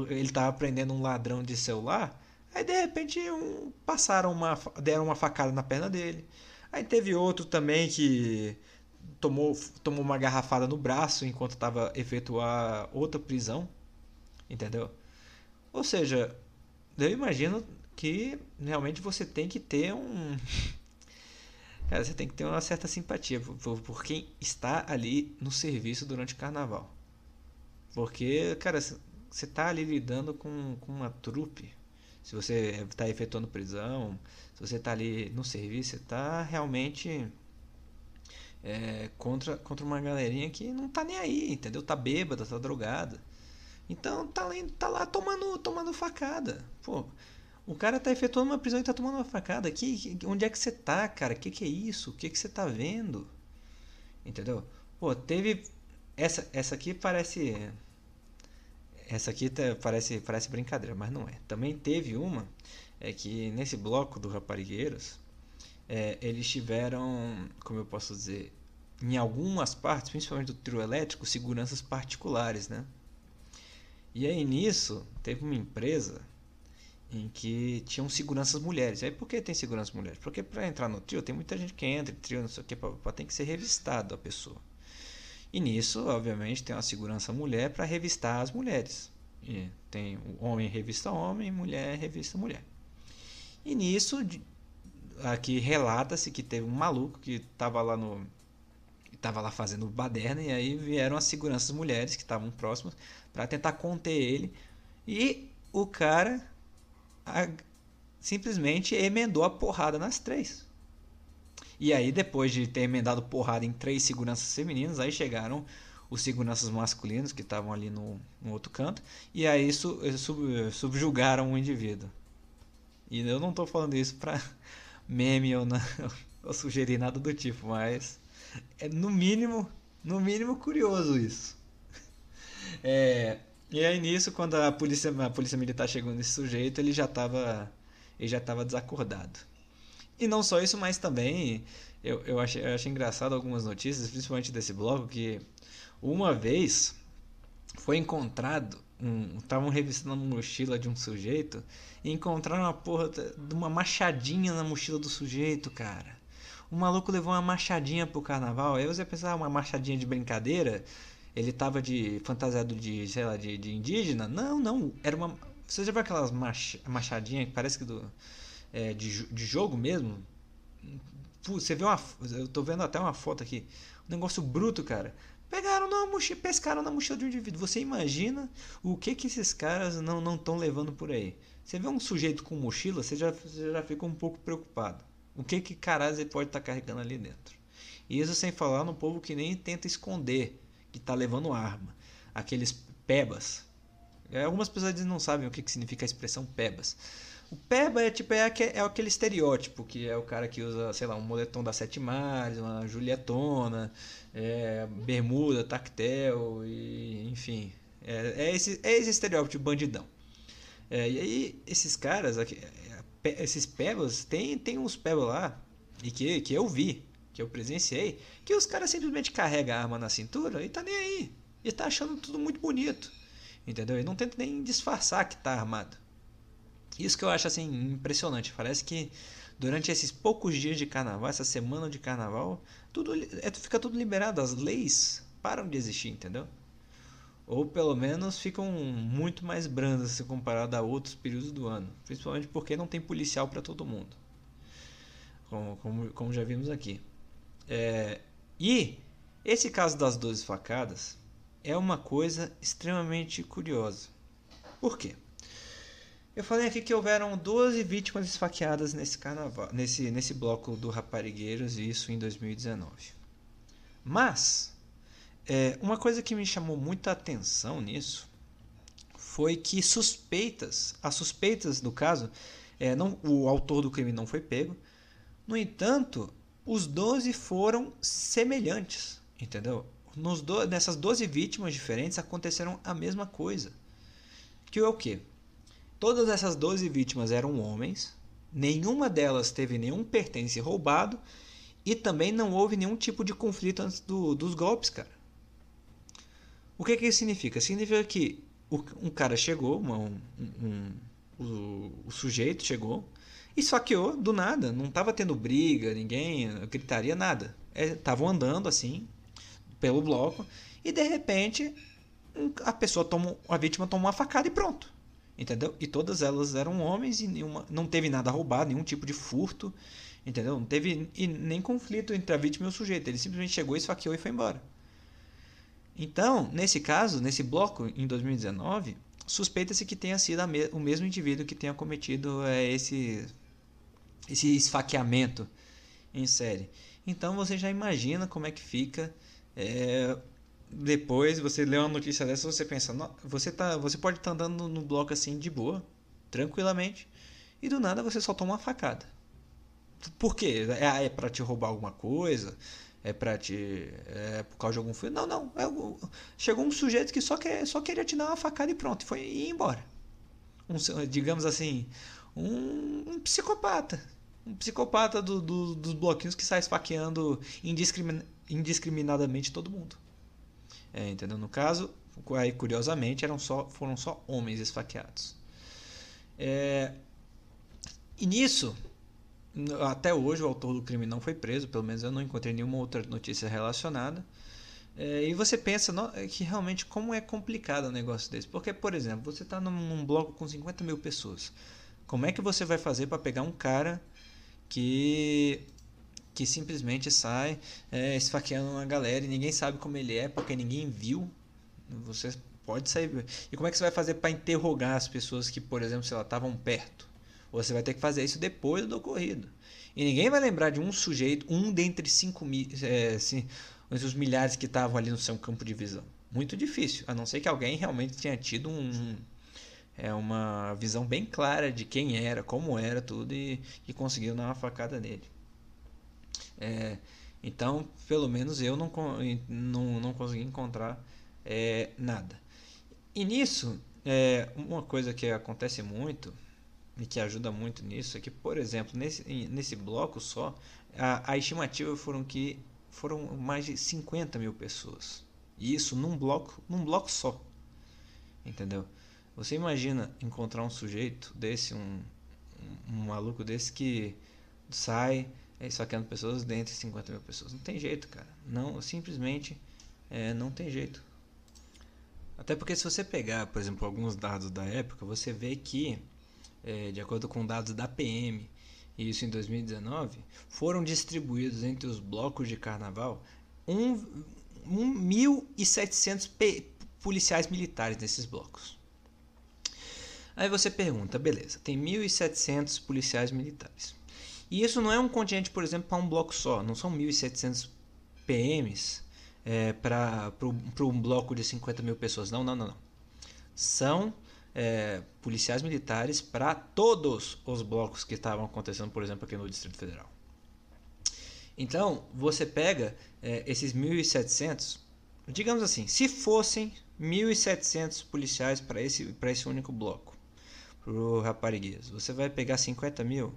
ele estava prendendo um ladrão de celular. Aí de repente um, passaram uma, deram uma facada na perna dele. Aí teve outro também que tomou, tomou uma garrafada no braço enquanto estava efetuar outra prisão, entendeu? Ou seja, eu imagino que realmente você tem que ter um Cara, você tem que ter uma certa simpatia por, por quem está ali no serviço durante o carnaval. Porque, cara, você está ali lidando com, com uma trupe se você está efetuando prisão, se você está ali no serviço, você está realmente é, contra, contra uma galerinha que não tá nem aí, entendeu? Tá bêbada, tá drogada. Então tá, tá lá tomando, tomando facada. Pô, o cara tá efetuando uma prisão e tá tomando uma facada. Que, que onde é que você tá, cara? Que que é isso? O que que você tá vendo? Entendeu? Pô, teve essa essa aqui parece essa aqui tá, parece, parece brincadeira, mas não é. Também teve uma, é que nesse bloco do Raparigueiros, é, eles tiveram, como eu posso dizer, em algumas partes, principalmente do trio elétrico, seguranças particulares, né? E aí nisso, teve uma empresa em que tinham seguranças mulheres. E aí por que tem seguranças mulheres? Porque para entrar no trio, tem muita gente que entra em trio, não sei o que, tem que ser revistado a pessoa. E nisso, obviamente, tem uma segurança mulher para revistar as mulheres. E tem o homem revista homem, mulher revista mulher. E nisso, aqui relata-se que teve um maluco que estava lá no estava lá fazendo baderna e aí vieram as seguranças mulheres que estavam próximas para tentar conter ele e o cara a, simplesmente emendou a porrada nas três. E aí, depois de ter emendado porrada em três seguranças femininas, aí chegaram os seguranças masculinos que estavam ali no, no, outro canto, e aí su, sub, subjugaram o indivíduo. E eu não estou falando isso para meme ou, não, ou sugerir nada do tipo, mas é no mínimo, no mínimo curioso isso. É, e aí nisso, quando a polícia, a polícia militar chegou nesse sujeito, ele já estava ele já estava desacordado. E não só isso, mas também eu, eu, achei, eu achei engraçado algumas notícias, principalmente desse bloco, que uma vez foi encontrado, estavam um, revistando a mochila de um sujeito e encontraram uma porra de uma machadinha na mochila do sujeito, cara. O maluco levou uma machadinha pro carnaval. Aí você pensava, uma machadinha de brincadeira? Ele tava de fantasiado de, sei lá, de, de indígena? Não, não. Era uma. Você já viu aquelas mach, machadinhas que parece que do é, de, de jogo mesmo. Você vê uma. Eu tô vendo até uma foto aqui. Um negócio bruto, cara. Pegaram na mochila, pescaram na mochila de um indivíduo. Você imagina o que que esses caras não estão levando por aí. Você vê um sujeito com mochila, você já, você já fica um pouco preocupado. O que que caralho ele pode estar tá carregando ali dentro? E isso sem falar no povo que nem tenta esconder que está levando arma. Aqueles pebas. É, algumas pessoas não sabem o que, que significa a expressão pebas. O peba é tipo é aquele, é aquele estereótipo que é o cara que usa, sei lá, um moletom da Sete Mares, uma Julietona, é, bermuda, tactel, e, enfim. É, é, esse, é esse estereótipo de bandidão. É, e aí, esses caras, esses pebas, tem, tem uns pebas lá, e que, que eu vi, que eu presenciei, que os caras simplesmente carregam a arma na cintura e tá nem aí. E tá achando tudo muito bonito. Entendeu? E não tenta nem disfarçar que tá armado. Isso que eu acho assim impressionante. Parece que durante esses poucos dias de carnaval, essa semana de carnaval, tudo é, fica tudo liberado, as leis param de existir, entendeu? Ou pelo menos ficam muito mais brandas se comparado a outros períodos do ano, principalmente porque não tem policial para todo mundo, como, como, como, já vimos aqui. É, e esse caso das 12 facadas é uma coisa extremamente curiosa. Por quê? Eu falei aqui que houveram 12 vítimas esfaqueadas nesse carnaval, nesse, nesse bloco do Raparigueiros, e isso em 2019. Mas, é, uma coisa que me chamou muita atenção nisso foi que suspeitas, as suspeitas do caso, é, não, o autor do crime não foi pego. No entanto, os 12 foram semelhantes, entendeu? Nos do, nessas 12 vítimas diferentes aconteceram a mesma coisa. Que é o quê? Todas essas 12 vítimas eram homens, nenhuma delas teve nenhum pertence roubado e também não houve nenhum tipo de conflito antes do, dos golpes, cara. O que, que isso significa? Significa que um cara chegou, um, um, o, o, sujeito chegou e esfaqueou do nada. Não estava tendo briga, ninguém gritaria, nada. Estavam é, andando assim pelo bloco e de repente a pessoa toma, a vítima toma uma facada e pronto entendeu? E todas elas eram homens e nenhuma, não teve nada roubado, nenhum tipo de furto, entendeu? Não teve nem conflito entre a vítima e o sujeito. Ele simplesmente chegou, esfaqueou e foi embora. Então, nesse caso, nesse bloco em 2019, suspeita-se que tenha sido me o mesmo indivíduo que tenha cometido é, esse esse esfaqueamento em série. Então você já imagina como é que fica é, depois você lê uma notícia dessa, você pensa, você tá, você pode estar tá andando no bloco assim de boa, tranquilamente, e do nada você só toma uma facada. Por quê? É, é para te roubar alguma coisa? É para te é por causa de algum fio? Não, não. É, chegou um sujeito que só quer, só queria te dar uma facada e pronto, e foi ir embora. Um, digamos assim, um, um psicopata, um psicopata do, do, dos bloquinhos que sai esfaqueando indiscrimin, indiscriminadamente todo mundo. É, entendeu? No caso, aí, curiosamente, eram só, foram só homens esfaqueados. É, e nisso, até hoje o autor do crime não foi preso, pelo menos eu não encontrei nenhuma outra notícia relacionada. É, e você pensa no, que realmente como é complicado um negócio desse. Porque, por exemplo, você está num, num bloco com 50 mil pessoas. Como é que você vai fazer para pegar um cara que que simplesmente sai é, esfaqueando uma galera e ninguém sabe como ele é porque ninguém viu. Você pode sair. E como é que você vai fazer para interrogar as pessoas que, por exemplo, se elas estavam perto? Você vai ter que fazer isso depois do ocorrido. E ninguém vai lembrar de um sujeito, um dentre cinco mil, é, assim, os milhares que estavam ali no seu campo de visão. Muito difícil, a não ser que alguém realmente tenha tido um, é uma visão bem clara de quem era, como era tudo e, e conseguiu dar uma facada nele. É, então, pelo menos eu não, não, não consegui encontrar é, nada. E nisso, é, uma coisa que acontece muito e que ajuda muito nisso é que, por exemplo, nesse, nesse bloco só, a, a estimativa foram que foram mais de 50 mil pessoas. E isso num bloco, num bloco só. Entendeu? Você imagina encontrar um sujeito desse, um, um maluco desse que sai, é, saqueando pessoas dentre 50 mil pessoas. Não tem jeito, cara. Não, simplesmente é, não tem jeito. Até porque se você pegar, por exemplo, alguns dados da época, você vê que, é, de acordo com dados da PM, e isso em 2019, foram distribuídos entre os blocos de carnaval 1.700 policiais militares nesses blocos. Aí você pergunta, beleza, tem 1.700 policiais militares. E isso não é um contingente, por exemplo, para um bloco só. Não são 1.700 PMs é, para um bloco de 50 mil pessoas. Não, não, não. não. São é, policiais militares para todos os blocos que estavam acontecendo, por exemplo, aqui no Distrito Federal. Então, você pega é, esses 1.700, digamos assim, se fossem 1.700 policiais para esse, esse único bloco, para o Rapariguês, você vai pegar 50 mil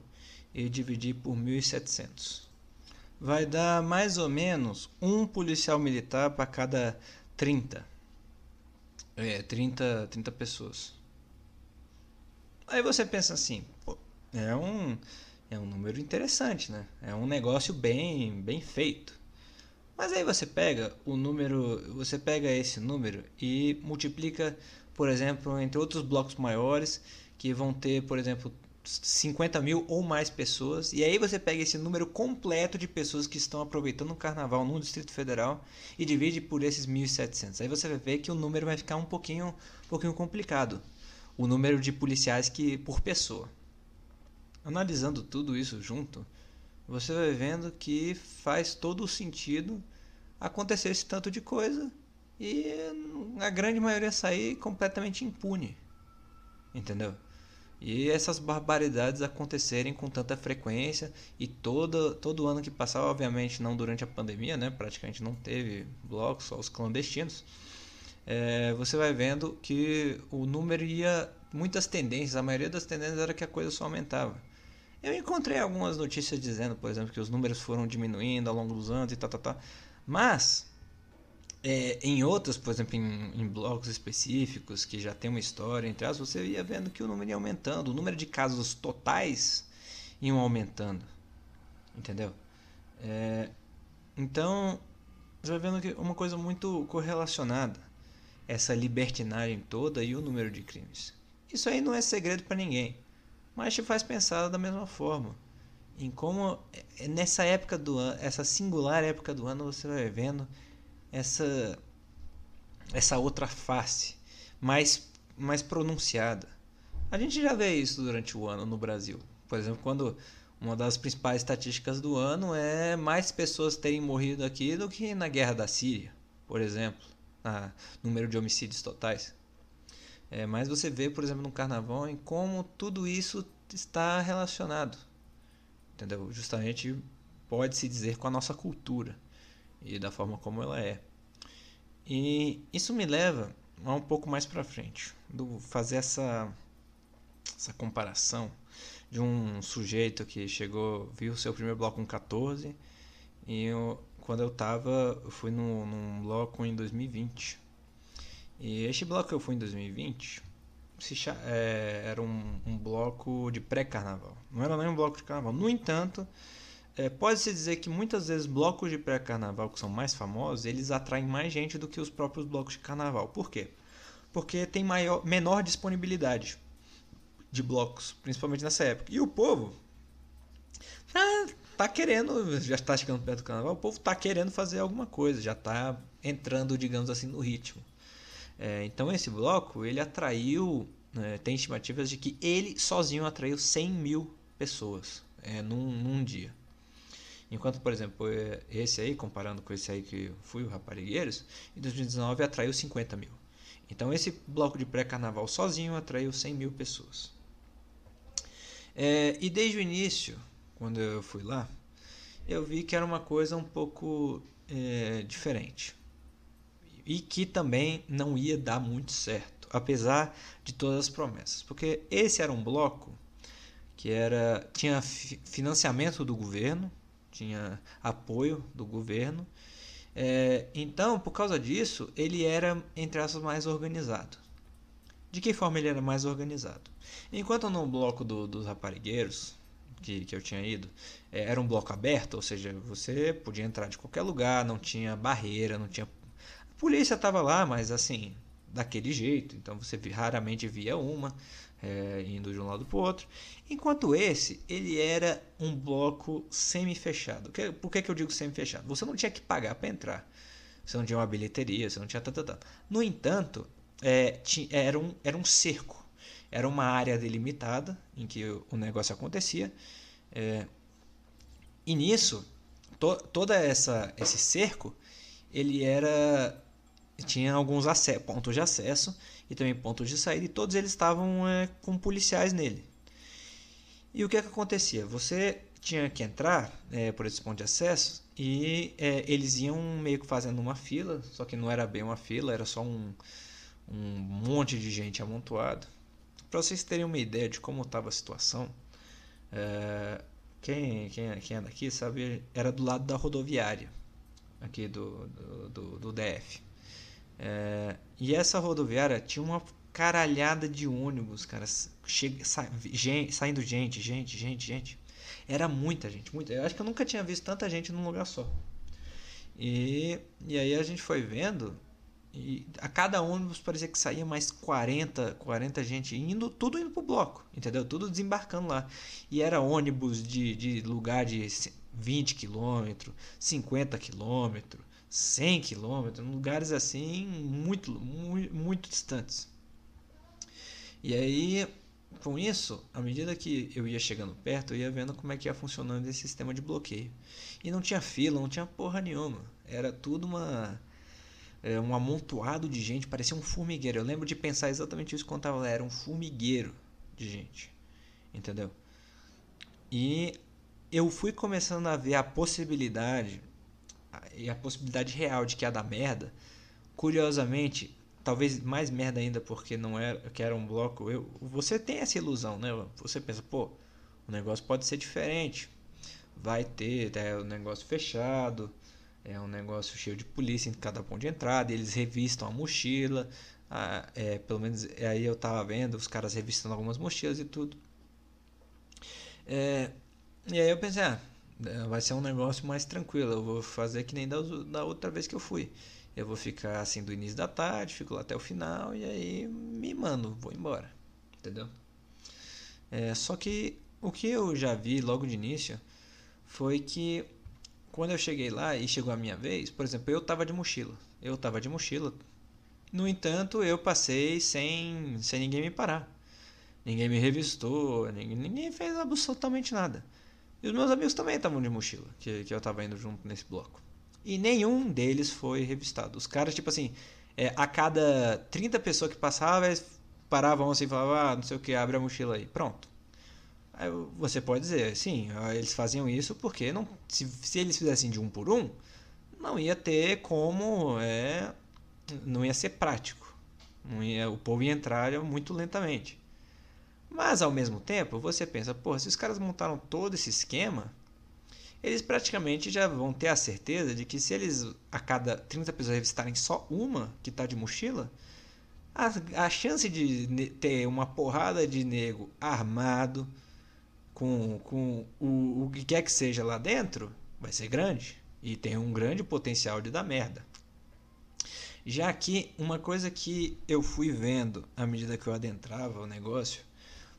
e dividir por 1.700. Vai dar mais ou menos um policial militar para cada 30. É, 30, 30 pessoas. Aí você pensa assim, pô, é um, é um número interessante, né? É um negócio bem, bem feito. Mas aí você pega o número, você pega esse número e multiplica, por exemplo, entre outros blocos maiores que vão ter, por exemplo, 50 mil ou mais pessoas. E aí você pega esse número completo de pessoas que estão aproveitando o carnaval no Distrito Federal e divide por esses 1.700. Aí você vai ver que o número vai ficar um pouquinho, um pouquinho complicado. O número de policiais que por pessoa. Analisando tudo isso junto, você vai vendo que faz todo o sentido acontecer esse tanto de coisa e a grande maioria sair completamente impune. Entendeu? E essas barbaridades acontecerem com tanta frequência e todo, todo ano que passava, obviamente não durante a pandemia, né? praticamente não teve blocos, só os clandestinos. É, você vai vendo que o número ia. Muitas tendências, a maioria das tendências era que a coisa só aumentava. Eu encontrei algumas notícias dizendo, por exemplo, que os números foram diminuindo ao longo dos anos e tal, tal, tal. Mas é, em outros, por exemplo, em, em, blocos específicos que já tem uma história entre você ia vendo que o número ia aumentando, o número de casos totais iam aumentando, entendeu? É, então, você vai vendo que uma coisa muito correlacionada, essa libertinagem toda e o número de crimes. Isso aí não é segredo para ninguém, mas te faz pensar da mesma forma em como é, nessa época do ano, essa singular época do ano, você vai vendo essa essa outra face mais mais pronunciada. A gente já vê isso durante o ano no Brasil. Por exemplo, quando uma das principais estatísticas do ano é mais pessoas terem morrido aqui do que na guerra da Síria, por exemplo, a número de homicídios totais. É, mas você vê, por exemplo, no carnaval, em como tudo isso está relacionado. Entendeu? Justamente pode se dizer com a nossa cultura e da forma como ela é. E isso me leva a um pouco mais para frente, do fazer essa essa comparação de um sujeito que chegou, viu seu primeiro bloco com 14 e eu, quando eu tava, eu fui no, num bloco em 2020. E este bloco que eu fui em 2020 se, é, era um, um bloco de pré-carnaval. Não era nem um bloco de carnaval. No entanto, é, Pode-se dizer que muitas vezes blocos de pré-carnaval que são mais famosos, eles atraem mais gente do que os próprios blocos de carnaval. Por quê? Porque tem maior, menor disponibilidade de blocos, principalmente nessa época. E o povo tá, tá querendo, já está chegando perto do carnaval, o povo tá querendo fazer alguma coisa, já está entrando, digamos assim, no ritmo. É, então esse bloco, ele atraiu, né, tem estimativas de que ele sozinho atraiu 100 mil pessoas é, num, num dia. Enquanto, por exemplo, esse aí, comparando com esse aí que fui, o Raparigueiros, em 2019 atraiu 50 mil. Então esse bloco de pré-carnaval sozinho atraiu 100 mil pessoas. É, e desde o início, quando eu fui lá, eu vi que era uma coisa um pouco é, diferente. E que também não ia dar muito certo, apesar de todas as promessas. Porque esse era um bloco que era tinha financiamento do governo, tinha apoio do governo. É, então, por causa disso, ele era, entre aspas, mais organizado. De que forma ele era mais organizado? Enquanto no bloco do, dos raparigueiros, que, que eu tinha ido, é, era um bloco aberto, ou seja, você podia entrar de qualquer lugar, não tinha barreira, não tinha. A polícia estava lá, mas assim, daquele jeito, então você raramente via uma é, indo de um lado para o outro. Enquanto esse, ele era um bloco semi-fechado. Por que, que eu digo semi-fechado? Você não tinha que pagar para entrar. Você não tinha uma bilheteria, você não tinha... No entanto, é, tinha, era, um, era um cerco. Era uma área delimitada em que o negócio acontecia. É, E nisso, to, toda essa esse cerco, ele era tinha alguns pontos de acesso e também pontos de saída, e todos eles estavam é, com policiais nele. E o que, é que acontecia? Você tinha que entrar é, por esse ponto de acesso e é, eles iam meio que fazendo uma fila, só que não era bem uma fila, era só um, um monte de gente amontoado. Para vocês terem uma ideia de como estava a situação, é, quem, quem, quem é daqui sabe, era do lado da rodoviária aqui do, do, do, do DF. É, e essa rodoviária tinha uma caralhada de ônibus, cara, che, sa, gente, saindo gente, gente, gente, gente. Era muita gente, muita. Eu acho que eu nunca tinha visto tanta gente num lugar só. E, e aí a gente foi vendo e a cada ônibus parecia que saía mais 40, 40 gente indo, tudo indo pro bloco, entendeu? Tudo desembarcando lá. E era ônibus de, de lugar de 20 quilômetros, 50 quilômetros, 100 quilômetros, lugares assim muito, muito, muito distantes. E aí, com isso, à medida que eu ia chegando perto, eu ia vendo como é que ia funcionando esse sistema de bloqueio. E não tinha fila, não tinha porra nenhuma. Era tudo uma é, um amontoado de gente, parecia um formigueiro. Eu lembro de pensar exatamente isso quando estava lá, era um formigueiro de gente. Entendeu? E eu fui começando a ver a possibilidade e a possibilidade real de que ia dar merda, curiosamente, talvez mais merda ainda porque não era que era um bloco, eu, você tem essa ilusão, né? Você pensa, pô, o negócio pode ser diferente. Vai ter é, o negócio fechado, é um negócio cheio de polícia em cada ponto de entrada, eles revistam a mochila, ah, é, pelo menos aí eu tava vendo os caras revistando algumas mochilas e tudo. É, e aí eu pensei, ah, é, vai ser um negócio mais tranquilo. Eu vou fazer que nem da, da outra vez que eu fui. Eu vou ficar assim do início da tarde, fico lá até o final e aí me mando, vou embora. Entendeu? É, só que o que eu já vi logo de início foi que quando eu cheguei lá e chegou a minha vez, por exemplo, eu tava de mochila. Eu tava de mochila. No entanto, eu passei sem, sem ninguém me parar. Ninguém me revistou, ninguém, ninguém fez absolutamente nada. E os meus amigos também estavam de mochila, que, que eu estava indo junto nesse bloco. E nenhum deles foi revistado. Os caras, tipo assim, é, a cada 30 pessoas que passavam, eles paravam assim e falavam, ah, não sei o que, abre a mochila aí. Pronto. Aí você pode dizer, sim, eles faziam isso porque não, se, se eles fizessem de um por um, não ia ter como, é, não ia ser prático. Ia, o povo ia entrar muito lentamente. Mas ao mesmo tempo, você pensa, pô, se os caras montaram todo esse esquema, eles praticamente já vão ter a certeza de que se eles a cada 30 pessoas revistarem só uma que está de mochila, a, a chance de ter uma porrada de nego armado com, com o, o que quer que seja lá dentro vai ser grande e tem um grande potencial de dar merda. Já que uma coisa que eu fui vendo à medida que eu adentrava o negócio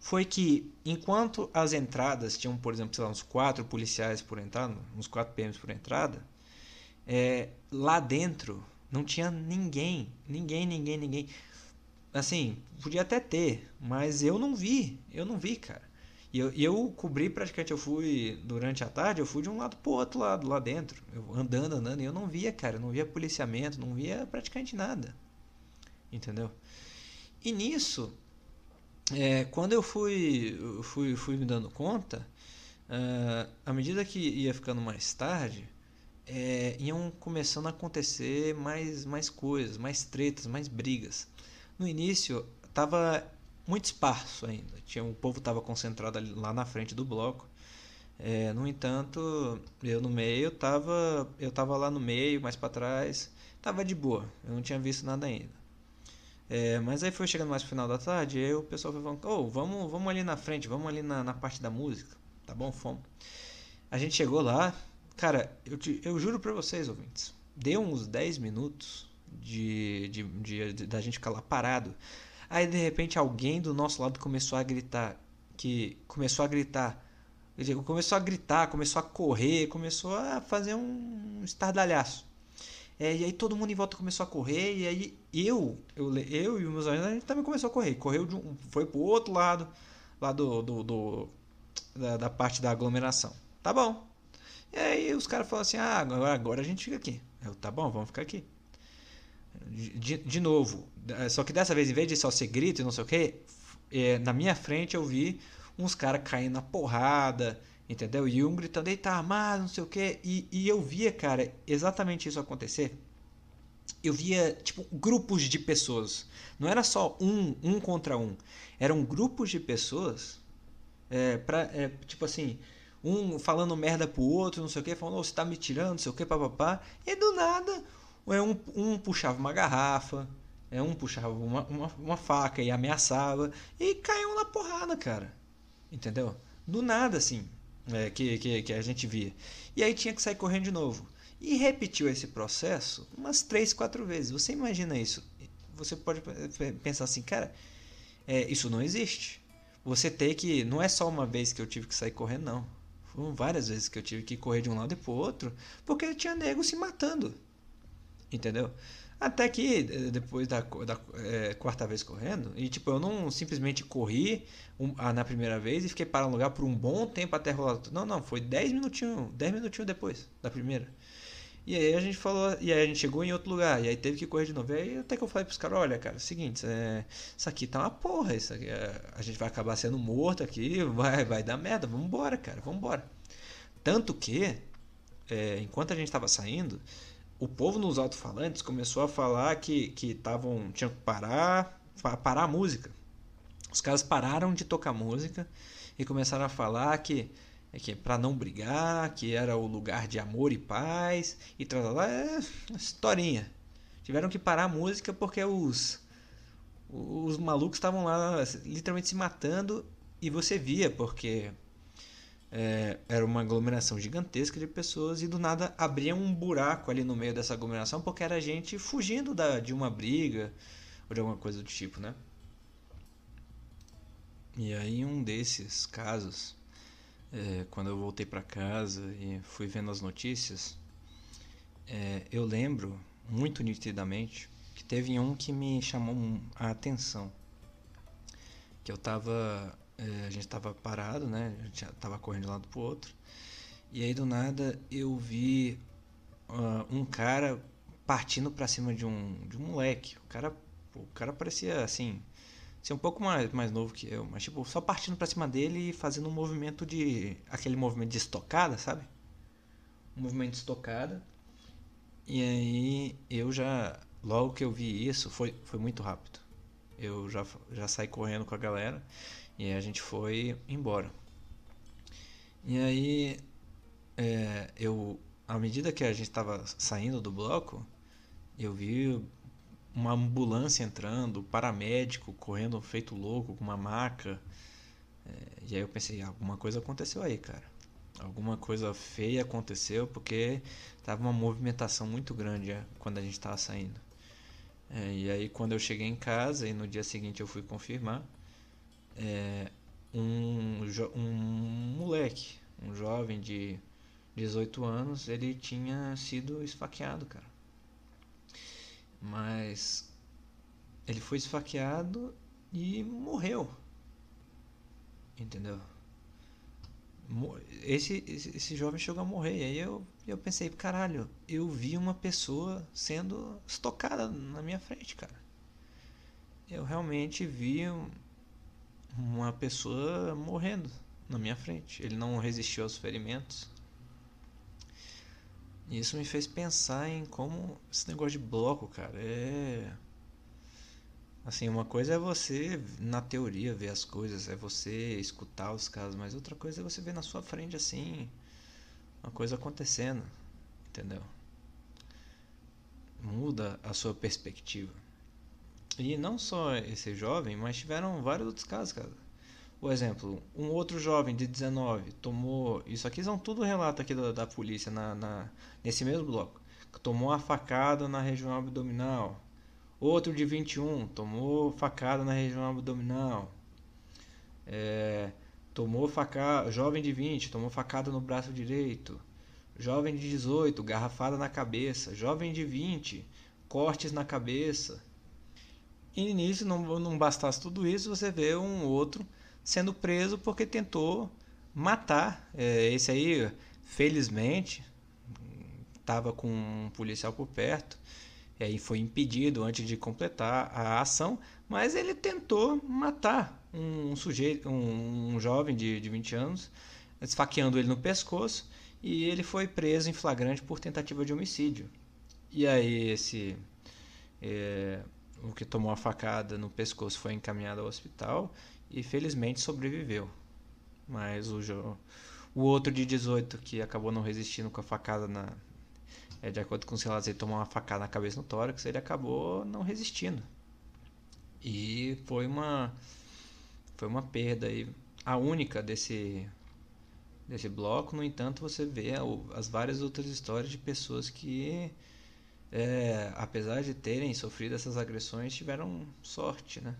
foi que enquanto as entradas tinham, por exemplo, lá, uns quatro policiais por entrada, uns quatro PMs por entrada, é, lá dentro não tinha ninguém, ninguém, ninguém, ninguém. Assim, podia até ter, mas eu não vi, eu não vi, cara. E eu, eu cobri praticamente, eu fui durante a tarde, eu fui de um lado pro outro lado, lá dentro, eu andando, andando, e eu não via, cara, não via policiamento, não via praticamente nada. Entendeu? E nisso, é, quando eu fui, fui, fui me dando conta, uh, à medida que ia ficando mais tarde, é, iam começando a acontecer mais, mais coisas, mais tretas, mais brigas. No início, estava muito esparso ainda. Tinha, o povo estava concentrado ali, lá na frente do bloco. É, no entanto, eu no meio estava eu tava lá no meio, mais para trás, estava de boa. Eu não tinha visto nada ainda. É, mas aí foi chegando mais pro final da tarde, aí o pessoal foi falando, oh, vamos, vamos ali na frente, vamos ali na, na parte da música, tá bom? Fomos. A gente chegou lá, cara, eu, te, eu juro pra vocês, ouvintes, deu uns 10 minutos de, de, de, de, da gente ficar lá parado. Aí de repente alguém do nosso lado começou a gritar, que começou a gritar, começou a gritar, começou a correr, começou a fazer um estardalhaço. É, e aí todo mundo em volta começou a correr, e aí eu, eu, eu e os meus amigos, a gente também começou a correr. Correu de um, foi pro outro lado, lá do, do, do da, da, parte da aglomeração. Tá bom. E aí os caras falaram assim: ah, agora, agora a gente fica aqui. Eu, tá bom, vamos ficar aqui. De, de novo, só que dessa vez, em vez de só ser grito e não sei o que, é, na minha frente eu vi uns caras caindo na porrada, entendeu? E um gritando, eita, armado, não sei o que. E, eu via, cara, exatamente isso acontecer. Eu via, tipo, grupos de pessoas. Não era só um, um contra um. Eram grupos de pessoas, é, pra, é, tipo assim, um falando merda pro outro, não sei o que, falando, oh, você tá me tirando, não sei o que, papapá. E do nada, é, um, um puxava uma garrafa, é, um puxava uma, uma, uma faca e ameaçava. E caiu na porrada, cara. Entendeu? Do nada, assim, é, que, que, que a gente via. E aí tinha que sair correndo de novo. E repetiu esse processo umas três, quatro vezes. Você imagina isso? Você pode pensar assim, cara, é, isso não existe. Você tem que. Não é só uma vez que eu tive que sair correndo, não. Foram várias vezes que eu tive que correr de um lado e pro outro, porque tinha nego se matando. Entendeu? Até que eh, depois da, da é, quarta vez correndo, e tipo, eu não simplesmente corri um, ah, na primeira vez e fiquei parado no lugar por um bom tempo até rolar. Não, não, foi 10 minutinhos, 10 minutinhos depois da primeira. E aí a gente falou, e aí a gente chegou em outro lugar, e aí teve que correr de novo. E aí até que eu falei pros caras, olha, cara, é seguinte, é, isso aqui tá uma porra, isso aqui, é, a gente vai acabar sendo morto aqui, vai, vai dar merda, vambora, cara, vambora. Tanto que, enquanto a gente tava saindo, o povo nos alto-falantes começou a falar que que tavam, tinham que parar, parar a música. Os caras pararam de tocar música e começaram a falar que é que para não brigar, que era o lugar de amor e paz e tal, lá é historinha. Tiveram que parar a música porque os os malucos estavam lá literalmente se matando e você via porque é, era uma aglomeração gigantesca de pessoas e do nada abria um buraco ali no meio dessa aglomeração porque era gente fugindo da, de uma briga ou de alguma coisa do tipo, né? E aí um desses casos é, quando eu voltei para casa e fui vendo as notícias, é, eu lembro muito nitidamente que teve um que me chamou a atenção. Que eu tava. É, a gente tava parado, né? A gente tava correndo de um lado pro outro. E aí do nada eu vi uh, um cara partindo para cima de um, de um moleque. O cara, o cara parecia assim ser um pouco mais, mais novo que eu, mas tipo, só partindo pra cima dele e fazendo um movimento de. aquele movimento de estocada, sabe? Um movimento de estocada. E aí eu já. Logo que eu vi isso, foi, foi muito rápido. Eu já, já saí correndo com a galera e a gente foi embora. E aí é, eu. À medida que a gente estava saindo do bloco, eu vi uma ambulância entrando, paramédico correndo feito louco com uma maca. É, e aí eu pensei, alguma coisa aconteceu aí, cara. Alguma coisa feia aconteceu porque tava uma movimentação muito grande é, quando a gente estava saindo. É, e aí quando eu cheguei em casa e no dia seguinte eu fui confirmar, é, um, um moleque, um jovem de 18 anos, ele tinha sido esfaqueado, cara. Mas ele foi esfaqueado e morreu. Entendeu? Esse, esse, esse, jovem chegou a morrer. E aí eu, eu pensei, caralho, eu vi uma pessoa sendo estocada na minha frente, cara. Eu realmente vi uma pessoa morrendo na minha frente. Ele não resistiu aos ferimentos. E isso me fez pensar em como esse negócio de bloco, cara, é. Assim, uma coisa é você, na teoria, ver as coisas, é você escutar os casos, mas outra coisa é você ver na sua frente, assim, uma coisa acontecendo, entendeu? Muda a sua perspectiva. E não só esse jovem, mas tiveram vários outros casos, cara. Por exemplo, um outro jovem de 19 tomou. Isso aqui são tudo relato aqui da, da polícia na, na, nesse mesmo bloco. Tomou uma facada na região abdominal. Outro de 21 tomou facada na região abdominal. É, tomou facada. Jovem de 20 tomou facada no braço direito. Jovem de 18, garrafada na cabeça. Jovem de 20, cortes na cabeça. E não, não bastasse tudo isso, você vê um outro sendo preso porque tentou matar. É, esse aí felizmente, estava com um policial por perto, e aí foi impedido antes de completar a ação, mas ele tentou matar um sujeito, um, um jovem de, de 20 anos, esfaqueando ele no pescoço, e ele foi preso em flagrante por tentativa de homicídio. E aí esse é, o que tomou a facada no pescoço foi encaminhado ao hospital e felizmente sobreviveu. Mas o, o outro de 18 que acabou não resistindo com a facada na, é, de acordo com os relatos, ele tomou uma facada na cabeça no tórax, ele acabou não resistindo. E foi uma foi uma perda aí, a única desse desse bloco. No entanto, você vê as várias outras histórias de pessoas que é, apesar de terem sofrido essas agressões, tiveram sorte, né?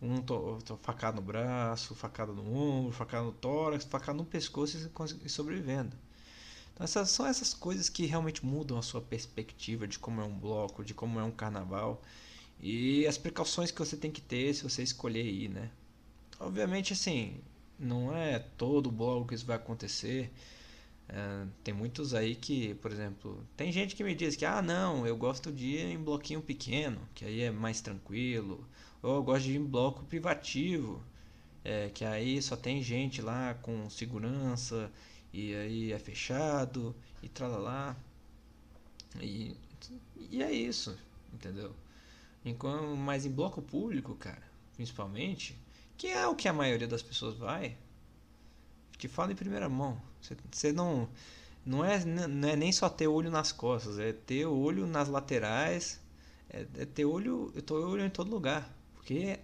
Um, um facado no braço, facada no ombro, facada no tórax, facada no pescoço e sobrevivendo. Então essas são essas coisas que realmente mudam a sua perspectiva de como é um bloco, de como é um carnaval e as precauções que você tem que ter se você escolher ir, né? Obviamente assim, não é todo bloco que isso vai acontecer. É, tem muitos aí que, por exemplo, tem gente que me diz que ah não, eu gosto de ir em bloquinho pequeno, que aí é mais tranquilo, ou eu gosto de ir em bloco privativo, é, que aí só tem gente lá com segurança e aí é fechado e tralalá. E, e é isso, entendeu? Enquanto, mas em bloco público, cara, principalmente, que é o que a maioria das pessoas vai, te falo em primeira mão. Você não. Não é, não é nem só ter olho nas costas, é ter olho nas laterais, é, é ter olho, eu tô olho em todo lugar, porque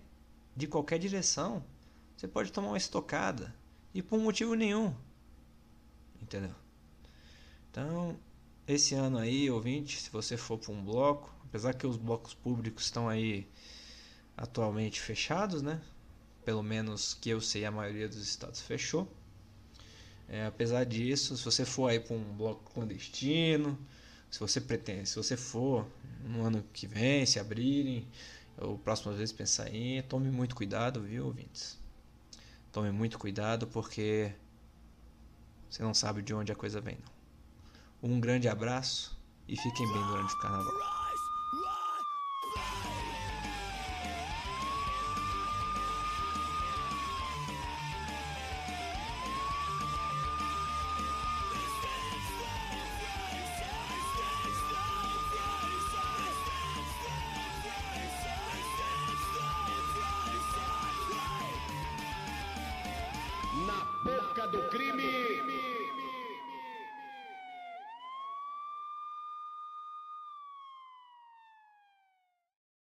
de qualquer direção você pode tomar uma estocada e por motivo nenhum. Entendeu? Então, esse ano aí, ouvinte, se você for para um bloco, apesar que os blocos públicos estão aí atualmente fechados, né? Pelo menos que eu sei, a maioria dos estados fechou. É, apesar disso, se você for aí para um bloco clandestino, se você pretende, se você for no ano que vem, se abrirem, ou próximas vezes pensar em, tome muito cuidado, viu, ouvintes? Tome muito cuidado porque você não sabe de onde a coisa vem, não. Um grande abraço e fiquem bem durante o carnaval.